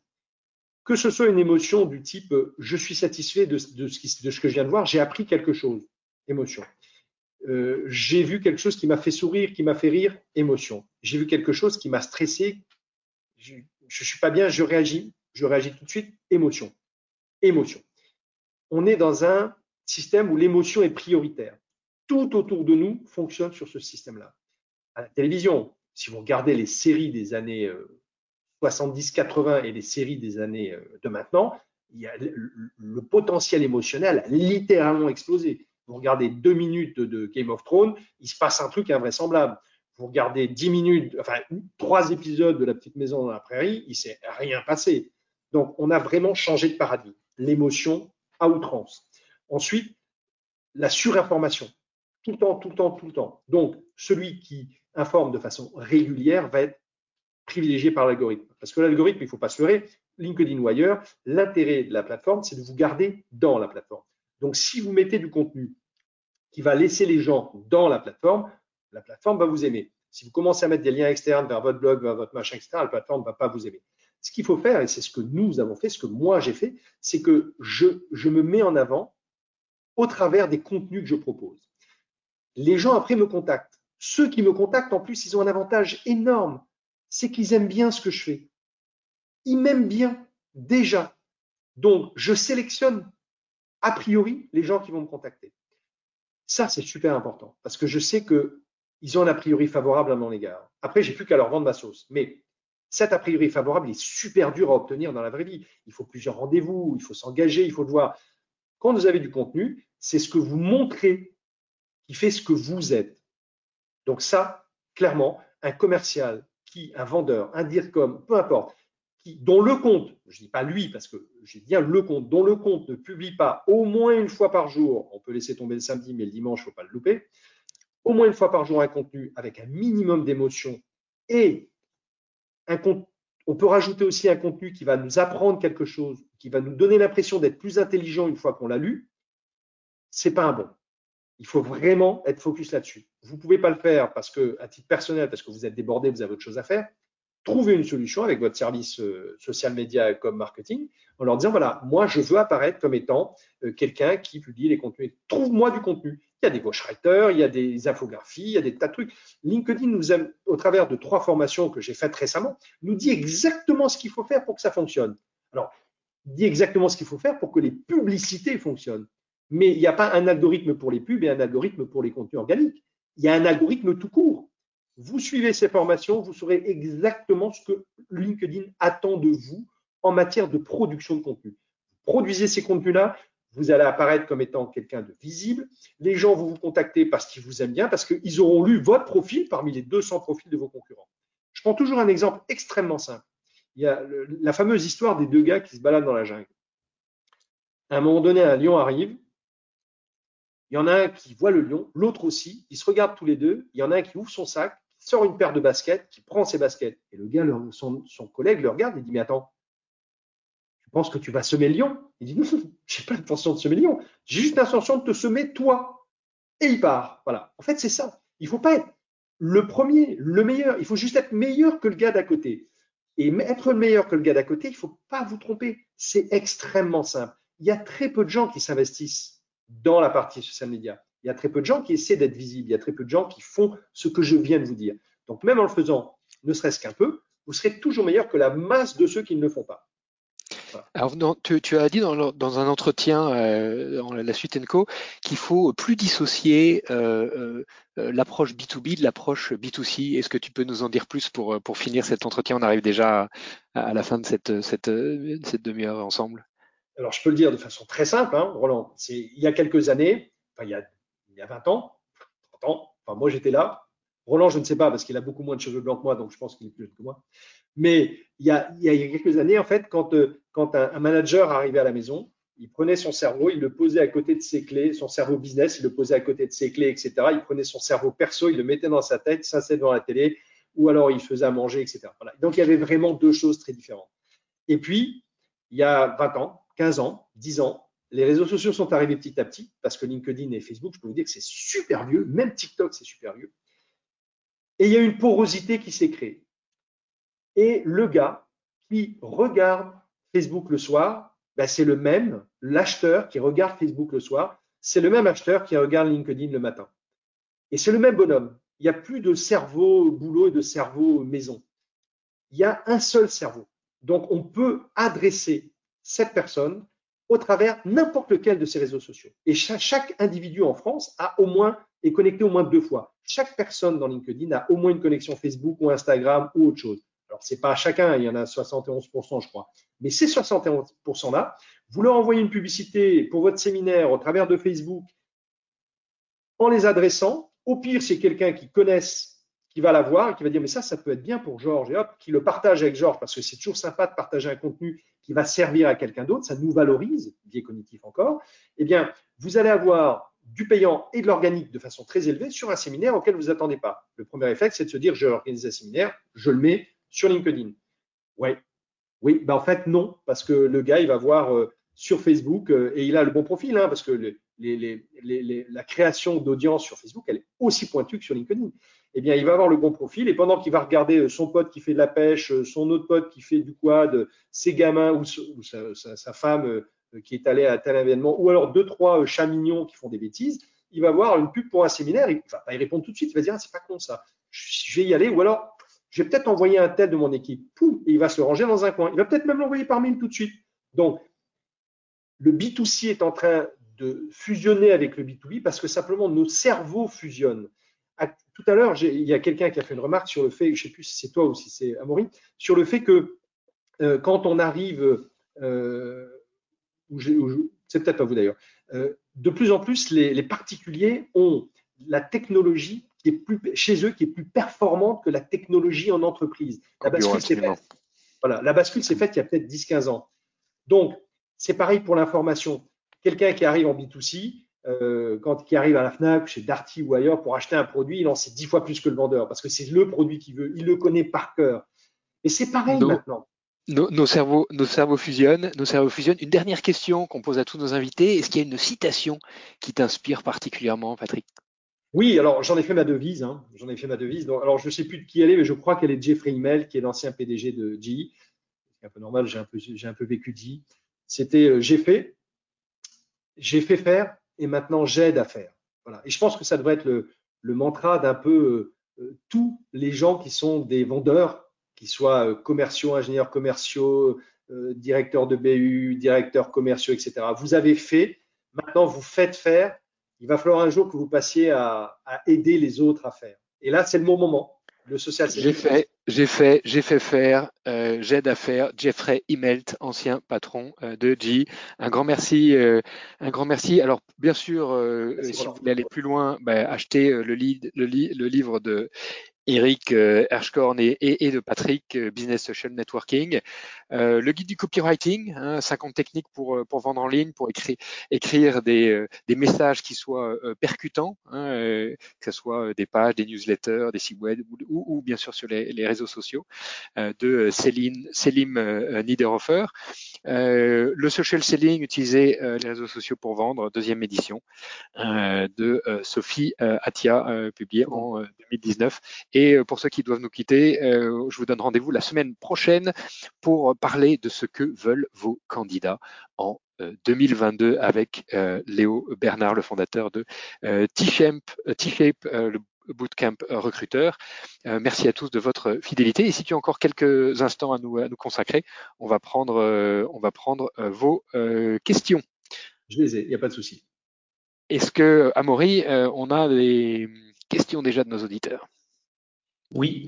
que ce soit une émotion du type euh, je suis satisfait de, ce, que je viens de voir, j'ai appris quelque chose, émotion. Euh, j'ai vu quelque chose qui m'a fait sourire, qui m'a fait rire, émotion. J'ai vu quelque chose qui m'a stressé, je ne suis pas bien, je réagis, je réagis tout de suite, émotion. Émotion. On est dans un système où l'émotion est prioritaire. Tout autour de nous fonctionne sur ce système-là. À la télévision, si vous regardez les séries des années euh, 70-80 et les séries des années euh, de maintenant, le, potentiel émotionnel a littéralement explosé. Vous regardez deux minutes de Game of Thrones, il se passe un truc invraisemblable. Vous regardez dix minutes, enfin trois épisodes de La Petite Maison dans la Prairie, il s'est rien passé. Donc on a vraiment changé de paradigme. L'émotion à outrance. Ensuite, la surinformation. Tout le temps, tout le temps, tout le temps. Donc celui qui informe de façon régulière va être privilégié par l'algorithme. Parce que l'algorithme, il ne faut pas se leurrer, LinkedIn ou ailleurs, l'intérêt de la plateforme, c'est de vous garder dans la plateforme. Donc, si vous mettez du contenu qui va laisser les gens dans la plateforme, la plateforme va vous aimer. Si vous commencez à mettre des liens externes vers votre blog, vers votre machin, etc., la plateforme ne va pas vous aimer. Ce qu'il faut faire, et c'est ce que nous avons fait, ce que moi j'ai fait, c'est que je, me mets en avant au travers des contenus que je propose. Les gens après me contactent. Ceux qui me contactent, en plus, ils ont un avantage énorme c'est qu'ils aiment bien ce que je fais. Ils m'aiment bien déjà. Donc, je sélectionne a priori les gens qui vont me contacter. Ça, c'est super important parce que je sais qu'ils ont un a priori favorable à mon égard. Après, j'ai plus qu'à leur vendre ma sauce. Mais cet a priori favorable est super dur à obtenir dans la vraie vie. Il faut plusieurs rendez-vous, il faut s'engager, il faut le voir. Quand vous avez du contenu, c'est ce que vous montrez qui fait ce que vous êtes. Donc ça, clairement, un commercial qui, un vendeur, un DIRCOM, peu importe, dont le compte, je ne dis pas lui parce que j'ai bien le compte, dont le compte ne publie pas au moins une fois par jour, on peut laisser tomber le samedi, mais le dimanche, il ne faut pas le louper, au moins une fois par jour un contenu avec un minimum d'émotion et on peut rajouter aussi un contenu qui va nous apprendre quelque chose, qui va nous donner l'impression d'être plus intelligent une fois qu'on l'a lu. C'est pas un bon. Il faut vraiment être focus là-dessus. Vous ne pouvez pas le faire parce que, à titre personnel, parce que vous êtes débordé, vous avez autre chose à faire. Trouvez une solution avec votre service euh, social media comme marketing en leur disant voilà, moi je veux apparaître comme étant euh, quelqu'un qui publie les contenus. Trouve-moi du contenu. Il y a des ghostwriters, il y a des infographies, il y a des tas de trucs. LinkedIn nous aime, au travers de trois formations que j'ai faites récemment, nous dit exactement ce qu'il faut faire pour que ça fonctionne. Alors, dit exactement ce qu'il faut faire pour que les publicités fonctionnent. Mais il n'y a pas un algorithme pour les pubs et un algorithme pour les contenus organiques. Il y a un algorithme tout court. Vous suivez ces formations, vous saurez exactement ce que LinkedIn attend de vous en matière de production de contenu. Produisez ces contenus-là, vous allez apparaître comme étant quelqu'un de visible. Les gens vont vous contacter parce qu'ils vous aiment bien, parce qu'ils auront lu votre profil parmi les 200 profils de vos concurrents. Je prends toujours un exemple extrêmement simple. Il y a la fameuse histoire des deux gars qui se baladent dans la jungle. À un moment donné, un lion arrive, il y en a un qui voit le lion, l'autre aussi. Ils se regardent tous les deux. Il y en a un qui ouvre son sac, qui sort une paire de baskets, qui prend ses baskets. Et le gars, son, collègue le regarde et dit, mais attends, penses que tu vas semer le lion? Il dit, non, j'ai pas l'intention de semer le lion. J'ai juste l'intention de te semer toi. Et il part. Voilà. En fait, c'est ça. Il faut pas être le premier, le meilleur. Il faut juste être meilleur que le gars d'à côté. Et être meilleur que le gars d'à côté, il faut pas vous tromper. C'est extrêmement simple. Il y a très peu de gens qui s'investissent dans la partie social media. Il y a très peu de gens qui essaient d'être visibles. Il y a très peu de gens qui font ce que je viens de vous dire. Donc, même en le faisant, ne serait-ce qu'un peu, vous serez toujours meilleur que la masse de ceux qui ne le font pas. Alors, tu, as dit dans, un entretien euh, dans la suite Enco qu'il faut plus dissocier euh, euh, l'approche B2B de l'approche B2C. Est-ce que tu peux nous en dire plus pour, pour finir cet entretien? On arrive déjà à, la fin de cette, cette, demi-heure ensemble alors je peux le dire de façon très simple, hein, Roland, il y a quelques années, enfin il y a, il y a 20 ans, 30 ans, enfin moi j'étais là. Roland, je ne sais pas parce qu'il a beaucoup moins de cheveux blancs que moi, donc je pense qu'il est plus jeune que moi. Mais il y a, il y a quelques années, en fait, quand, euh, un, manager arrivait à la maison, il prenait son cerveau, il le posait à côté de ses clés, son cerveau business, il le posait à côté de ses clés, etc. Il prenait son cerveau perso, il le mettait dans sa tête, s'asseyait devant la télé, ou alors il faisait à manger, etc. Donc il y avait vraiment deux choses très différentes. Et puis, il y a 20 ans, 15 ans, 10 ans, les réseaux sociaux sont arrivés petit à petit, parce que LinkedIn et Facebook, je peux vous dire que c'est super vieux, même TikTok, c'est super vieux. Et il y a une porosité qui s'est créée. Et le gars qui regarde Facebook le soir, ben c'est le même, l'acheteur qui regarde Facebook le soir, c'est le même acheteur qui regarde LinkedIn le matin. Et c'est le même bonhomme. Il n'y a plus de cerveau boulot et de cerveau maison. Il y a un seul cerveau. Donc, on peut adresser cette personne au travers n'importe lequel de ces réseaux sociaux. Et chaque, individu en France a au moins est connecté au moins deux fois. Chaque personne dans LinkedIn a au moins une connexion Facebook ou Instagram ou autre chose. Alors, c'est pas chacun, il y en a 71%, je crois. Mais ces 71%-là, vous leur envoyez une publicité pour votre séminaire au travers de Facebook en les adressant. Au pire, c'est quelqu'un qui connaisse qui va la voir et qui va dire mais ça, ça peut être bien pour Georges et hop, qui le partage avec Georges parce que c'est toujours sympa de partager un contenu qui va servir à quelqu'un d'autre, ça nous valorise, biais cognitif encore. Eh bien, vous allez avoir du payant et de l'organique de façon très élevée sur un séminaire auquel vous attendez pas. Le premier effet, c'est de se dire je organise un séminaire, je le mets sur LinkedIn. Ouais. Oui, ben en fait non, parce que le gars il va voir euh, sur Facebook euh, et il a le bon profil, hein, parce que la création d'audience sur Facebook, elle est aussi pointue que sur LinkedIn. Eh bien, il va avoir le bon profil et pendant qu'il va regarder euh, son pote qui fait de la pêche, son autre pote qui fait du quad, ses gamins ou, sa, femme qui est allée à tel événement, ou alors deux, trois chats mignons qui font des bêtises, il va voir une pub pour un séminaire, il va pas y répondre tout de suite, il va dire, ah, c'est pas con ça, je vais y aller, ou alors, je vais peut-être envoyer un tel de mon équipe, et il va se ranger dans un coin. Il va peut-être même l'envoyer par mail tout de suite. Donc, le B2C est en train de fusionner avec le B2B parce que simplement nos cerveaux fusionnent. tout à l'heure, il y a quelqu'un qui a fait une remarque sur le fait, je ne sais plus si c'est toi ou si c'est Amaury, sur le fait que euh, quand on arrive, euh, c'est peut-être pas vous d'ailleurs, euh, de plus en plus les, particuliers ont la technologie qui est plus, chez eux qui est plus performante que la technologie en entreprise. La bascule s'est faite. Voilà, la bascule s'est faite il y a peut-être 10-15 ans. Donc, c'est pareil pour l'information quelqu'un qui arrive en B2C, euh, quand qui arrive à la Fnac, chez Darty ou ailleurs pour acheter un produit, il en sait dix fois plus que le vendeur parce que c'est le produit qu'il veut, il le connaît par cœur. Et c'est pareil maintenant. Nos, cerveaux, nos cerveaux fusionnent, nos cerveaux fusionnent. Une dernière question qu'on pose à tous nos invités. Est-ce qu'il y a une citation qui t'inspire particulièrement, Patrick? Oui, alors j'en ai fait ma devise. Hein. J'en ai fait ma devise. alors je ne sais plus de qui elle est, mais je crois qu'elle est Jeffrey Immel, qui est l'ancien PDG de GE. C'est un peu normal, j'ai un peu, j'ai un peu vécu GE. C'était euh, j'ai fait, j'ai fait faire, et maintenant j'aide à faire. Voilà. Et je pense que ça devrait être le, mantra d'un peu euh, euh, tous les gens qui sont des vendeurs qu'ils soient commerciaux, ingénieurs commerciaux, directeurs de BU, directeurs commerciaux, etc. Vous avez fait, maintenant vous faites faire. Il va falloir un jour que vous passiez à, aider les autres à faire. Et là, c'est le bon moment. Le social. J'ai fait, j'ai fait, j'ai fait faire, euh, j'aide à faire. Jeffrey Immelt, ancien patron de G. Un grand merci, un grand merci. Alors bien sûr, si vous voulez aller plus loin, ben, achetez le, le livre de Eric euh, et, de Patrick, euh, Business Social Networking. Euh, le guide du copywriting, 50 hein, techniques pour, pour vendre en ligne, pour écrire, écrire des, des messages qui soient percutants, hein, que ce soit des pages, des newsletters, des sites web ou, bien sûr sur les, les réseaux sociaux, de Célim Niederhofer. le social selling, utiliser les réseaux sociaux pour vendre, deuxième édition de Sophie Atia, publiée en 2019 et euh, pour ceux qui doivent nous quitter, euh, je vous donne rendez-vous la semaine prochaine pour parler de ce que veulent vos candidats en 2022 euh, avec Léo Bernard, le fondateur de T-Shape, le bootcamp recruteur. merci à tous de votre fidélité. Et si tu as encore quelques instants à nous, à nous consacrer, on va prendre, on va prendre vos questions. Je les ai, il n'y a pas de souci. Est-ce que, Amaury, on a des questions déjà de nos auditeurs? Oui,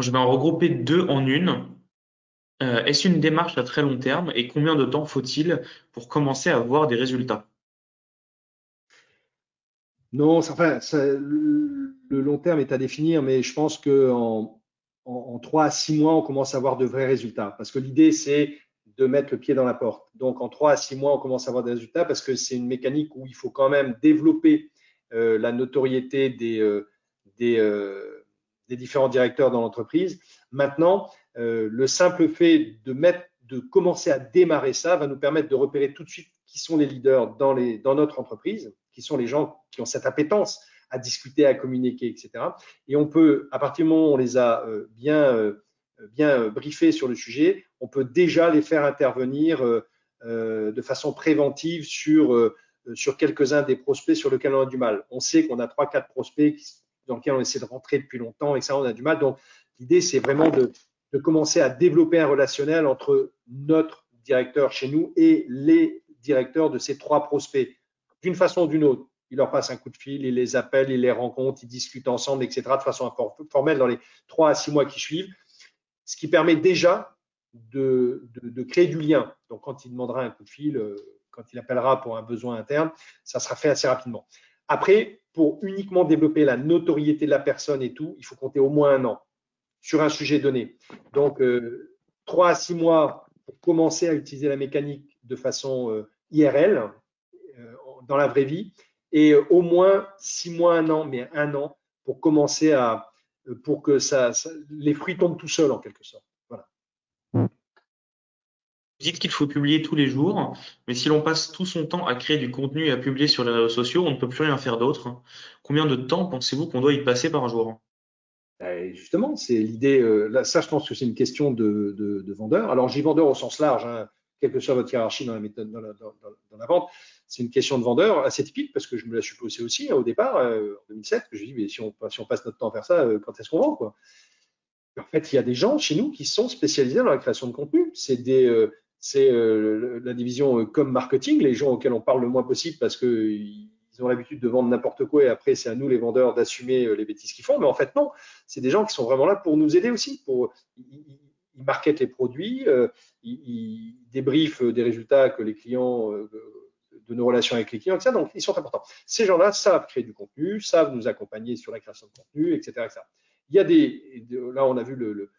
je vais en regrouper deux en une. Euh, est-ce une démarche à très long terme et combien de temps faut-il pour commencer à voir des résultats? Non, enfin, le long terme est à définir, mais je pense qu'en en, trois à six mois, on commence à avoir de vrais résultats. Parce que l'idée, c'est de mettre le pied dans la porte. Donc, en trois à six mois, on commence à avoir des résultats parce que c'est une mécanique où il faut quand même développer euh, la notoriété des, euh, des, des différents directeurs dans l'entreprise. Maintenant, euh, le simple fait de mettre, de commencer à démarrer ça va nous permettre de repérer tout de suite qui sont les leaders dans, les, dans notre entreprise, qui sont les gens qui ont cette appétence à discuter, à communiquer, etc. Et on peut, à partir du moment où on les a euh, bien, euh, bien briefés sur le sujet, on peut déjà les faire intervenir de façon préventive sur, sur quelques-uns des prospects sur lesquels on a du mal. On sait qu'on a trois, quatre prospects qui dans lequel on essaie de rentrer depuis longtemps et ça, on a du mal. Donc, l'idée, c'est vraiment de, commencer à développer un relationnel entre notre directeur chez nous et les directeurs de ces trois prospects. D'une façon ou d'une autre, il leur passe un coup de fil, il les appelle, il les rencontre, ils discutent ensemble, etc., de façon formelle dans les trois à six mois qui suivent, ce qui permet déjà de créer du lien. Donc, quand il demandera un coup de fil, euh, quand il appellera pour un besoin interne, ça sera fait assez rapidement. Après, pour uniquement développer la notoriété de la personne et tout, il faut compter au moins un an sur un sujet donné. Donc, euh, trois à six mois pour commencer à utiliser la mécanique de façon euh, IRL, euh, dans la vraie vie, et au moins six mois, un an, mais un an pour commencer à, pour que ça, les fruits tombent tout seuls en quelque sorte. Vous dites qu'il faut publier tous les jours, mais si l'on passe tout son temps à créer du contenu et à publier sur les réseaux sociaux, on ne peut plus rien faire d'autre. Combien de temps pensez-vous qu'on doit y passer par jour? Ben, Justement, c'est l'idée. Euh, ça, je pense que c'est une question de, vendeur. Alors, j'ai vendeur au sens large, hein, quelle que soit votre hiérarchie dans la, vente. C'est une question de vendeur assez typique parce que je me la suis posée aussi hein, au départ, euh, en 2007, que je dis, mais si on, si on passe notre temps à faire ça, euh, quand est-ce qu'on vend en fait, il y a des gens chez nous qui sont spécialisés dans la création de contenu. C'est des, c'est euh, la division euh, comme marketing, les gens auxquels on parle le moins possible parce qu'ils ont l'habitude de vendre n'importe quoi et après c'est à nous les vendeurs d'assumer euh, les bêtises qu'ils font. Mais en fait non, c'est des gens qui sont vraiment là pour nous aider aussi. Pour, ils, marketent les produits, ils, débriefent des résultats que les clients de nos relations avec les clients, etc. Donc, ils sont importants. Ces gens-là savent créer du contenu, savent nous accompagner sur la création de contenu, etc. etc. Il y a des, là, on a vu le,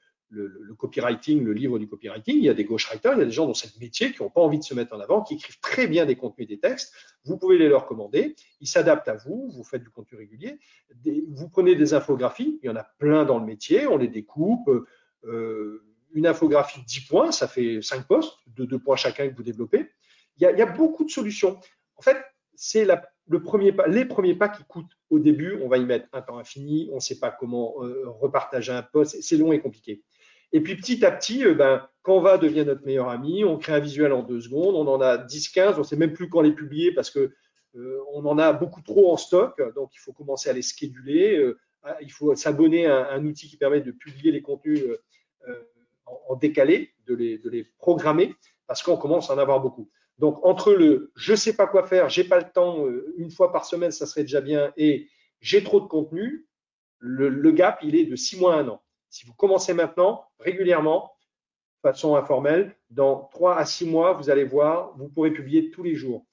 copywriting, le livre du copywriting, il y a des ghostwriters, il y a des gens dans ce métier qui n'ont pas envie de se mettre en avant, qui écrivent très bien des contenus, des textes. Vous pouvez les leur commander, ils s'adaptent à vous, vous faites du contenu régulier. vous prenez des infographies, il y en a plein dans le métier, on les découpe. Euh, une infographie de 10 points, ça fait 5 postes, de 2 points chacun que vous développez. Il y a, beaucoup de solutions. En fait, c'est le premier les premiers pas qui coûtent au début. On va y mettre un temps infini, on ne sait pas comment euh, repartager un poste, c'est long et compliqué. Et puis petit à petit, euh, ben, Canva devient notre meilleur ami, on crée un visuel en deux secondes, on en a 10, 15, on ne sait même plus quand les publier parce que euh, on en a beaucoup trop en stock, donc il faut commencer à les scheduler. Euh, il faut s'abonner à un, outil qui permet de publier les contenus en, décalé, de les, programmer, parce qu'on commence à en avoir beaucoup. Donc entre le je sais pas quoi faire, j'ai pas le temps, une fois par semaine, ça serait déjà bien, et j'ai trop de contenu, le, le, gap, il est de six mois à un an. Si vous commencez maintenant, régulièrement, de façon informelle, dans trois à six mois, vous allez voir, vous pourrez publier tous les jours.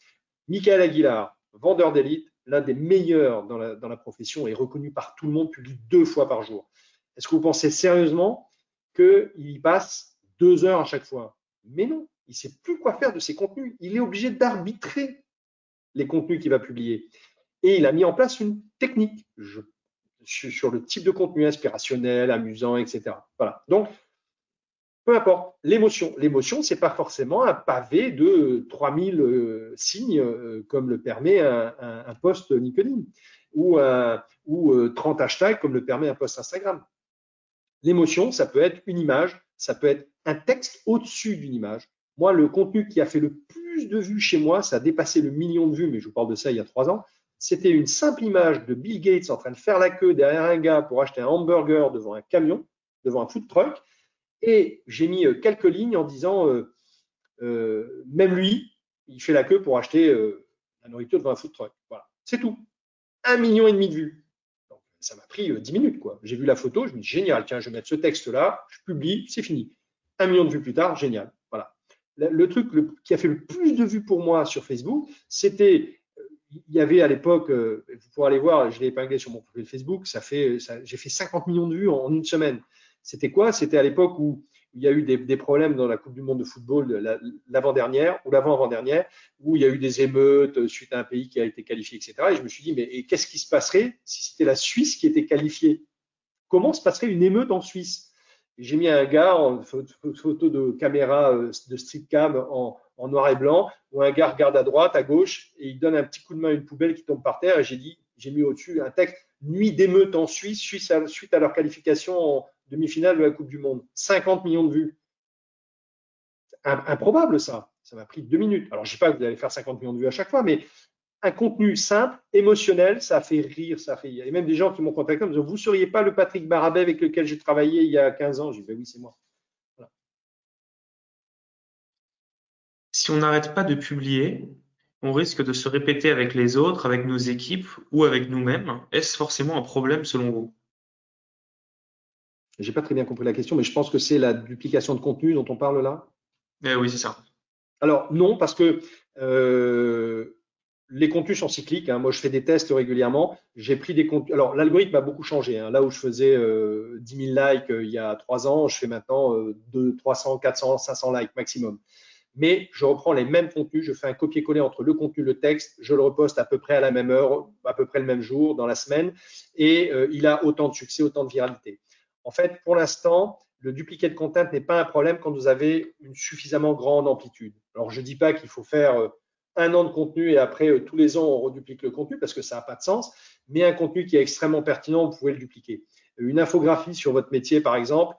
Michael Aguilar, vendeur d'élite, l'un des meilleurs dans la, profession, est reconnu par tout le monde, publie deux fois par jour. Est-ce que vous pensez sérieusement qu'il y passe deux heures à chaque fois? Mais non, il ne sait plus quoi faire de ses contenus. Il est obligé d'arbitrer les contenus qu'il va publier. Et il a mis en place une technique. Sur le type de contenu inspirationnel, amusant, etc. Voilà. Donc, peu importe, l'émotion. L'émotion, c'est pas forcément un pavé de 3000 euh, signes euh, comme le permet un, post LinkedIn ou, ou 30 euh, hashtags comme le permet un post Instagram. L'émotion, ça peut être une image, ça peut être un texte au-dessus d'une image. Moi, le contenu qui a fait le plus de vues chez moi, ça a dépassé le million de vues, mais je vous parle de ça il y a trois ans, c'était une simple image de Bill Gates en train de faire la queue derrière un gars pour acheter un hamburger devant un camion, devant un food truck. Et j'ai mis euh, quelques lignes en disant, euh, euh, même lui, il fait la queue pour acheter la nourriture devant un food truck. Voilà, c'est tout. Un million et demi de vues. Ça m'a pris dix minutes. quoi. J'ai vu la photo, je me dis génial, tiens, je vais mettre ce texte-là, je publie, c'est fini. Un million de vues plus tard, génial. Voilà. Le, truc qui a fait le plus de vues pour moi sur Facebook, c'était il y avait à l'époque, euh, vous pourrez aller voir, je l'ai épinglé sur mon profil Facebook, ça fait, j'ai fait 50 millions de vues en, une semaine. C'était quoi? C'était à l'époque où il y a eu des, problèmes dans la Coupe du Monde de football l'avant-dernière ou l'avant-avant-dernière, où il y a eu des émeutes suite à un pays qui a été qualifié, etc. Et je me suis dit, mais qu'est-ce qui se passerait si c'était la Suisse qui était qualifiée? Comment se passerait une émeute en Suisse? J'ai mis un gars en photo de caméra euh, de streetcam en, en noir et blanc, où un gars regarde à droite, à gauche, et il donne un petit coup de main à une poubelle qui tombe par terre. Et j'ai dit, j'ai mis au-dessus un texte Nuit d'émeute en Suisse, suite à, leur qualification en demi-finale de la Coupe du Monde. 50 millions de vues. Improbable ça. Ça m'a pris deux minutes. Alors je ne sais pas que vous allez faire 50 millions de vues à chaque fois, mais un contenu simple, émotionnel, ça fait rire, ça fait. Il y a même des gens qui m'ont contacté en me disant Vous ne seriez pas le Patrick Barabet avec lequel j'ai travaillé il y a 15 ans? J'ai dit ben Oui, c'est moi. si on n'arrête pas de publier, on risque de se répéter avec les autres, avec nos équipes ou avec nous-mêmes. Est-ce forcément un problème selon vous? J'ai pas très bien compris la question, mais je pense que c'est la duplication de contenu dont on parle là. Eh oui, c'est ça. Alors non, parce que euh, les contenus sont cycliques. Hein. Moi, je fais des tests régulièrement. J'ai pris des contenus. Alors, l'algorithme a beaucoup changé. Hein. Là où je faisais 10 000 likes euh, il y a trois ans, je fais maintenant 2, 300, 400, 500 likes maximum mais je reprends les mêmes contenus, je fais un copier-coller entre le contenu et le texte, je le reposte à peu près à la même heure, à peu près le même jour dans la semaine, et euh, il a autant de succès, autant de viralité. En fait, pour l'instant, le dupliqué de content n'est pas un problème quand vous avez une suffisamment grande amplitude. Alors, je ne dis pas qu'il faut faire euh, un an de contenu et après, euh, tous les ans, on reduplique le contenu parce que ça n'a pas de sens, mais un contenu qui est extrêmement pertinent, vous pouvez le dupliquer. Une infographie sur votre métier, par exemple,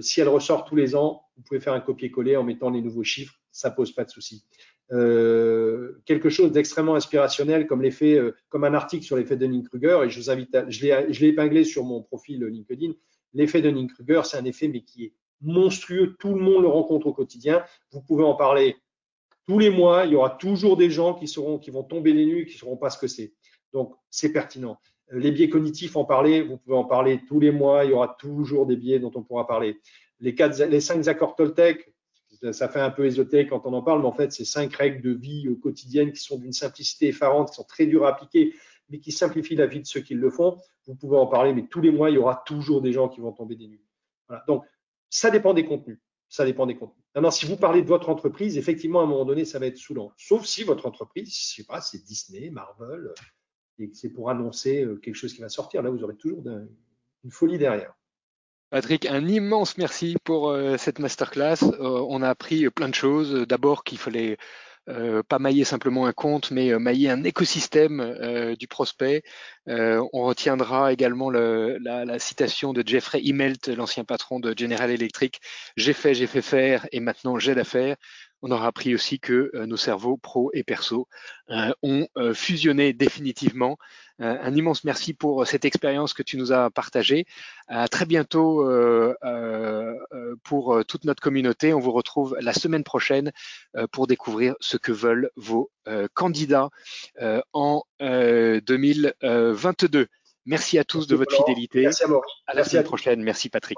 si elle ressort tous les ans, vous pouvez faire un copier-coller en mettant les nouveaux chiffres ça pose pas de souci. Euh, quelque chose d'extrêmement inspirationnel comme l'effet, euh, comme un article sur l'effet Dunning-Kruger, et je vous invite, à, je l'ai épinglé sur mon profil LinkedIn. L'effet Dunning-Kruger, c'est un effet mais qui est monstrueux. Tout le monde le rencontre au quotidien. Vous pouvez en parler tous les mois. Il y aura toujours des gens qui seront, qui vont tomber les nues, qui ne sauront pas ce que c'est. Donc, c'est pertinent. Euh, les biais cognitifs, en parler, vous pouvez en parler tous les mois. Il y aura toujours des biais dont on pourra parler. Les cinq accords Toltec, ça fait un peu ésotérique quand on en parle, mais en fait, c'est cinq règles de vie euh, quotidienne qui sont d'une simplicité effarante, qui sont très dures à appliquer, mais qui simplifient la vie de ceux qui le font. Vous pouvez en parler, mais tous les mois, il y aura toujours des gens qui vont tomber des nues. Voilà. Donc, ça dépend des contenus. Ça dépend des contenus. Maintenant, si vous parlez de votre entreprise, effectivement, à un moment donné, ça va être saoulant. Sauf si votre entreprise, je sais pas, c'est Disney, Marvel, et que c'est pour annoncer euh, quelque chose qui va sortir. Là, vous aurez toujours une folie derrière. Patrick, un immense merci pour cette masterclass. on a appris plein de choses. D'abord qu'il fallait euh, pas mailler simplement un compte, mais euh, mailler un écosystème euh, du prospect. on retiendra également le, la, la, citation de Jeffrey Immelt, l'ancien patron de General Electric. J'ai fait, j'ai fait faire, et maintenant j'ai d'affaires on aura appris aussi que euh, nos cerveaux pro et perso euh, ont euh, fusionné définitivement. un immense merci pour cette expérience que tu nous as partagée. À très bientôt pour toute notre communauté. On vous retrouve la semaine prochaine pour découvrir ce que veulent vos candidats en 2022. Merci à tous de votre fidélité. Merci à, à la semaine prochaine. Merci Patrick.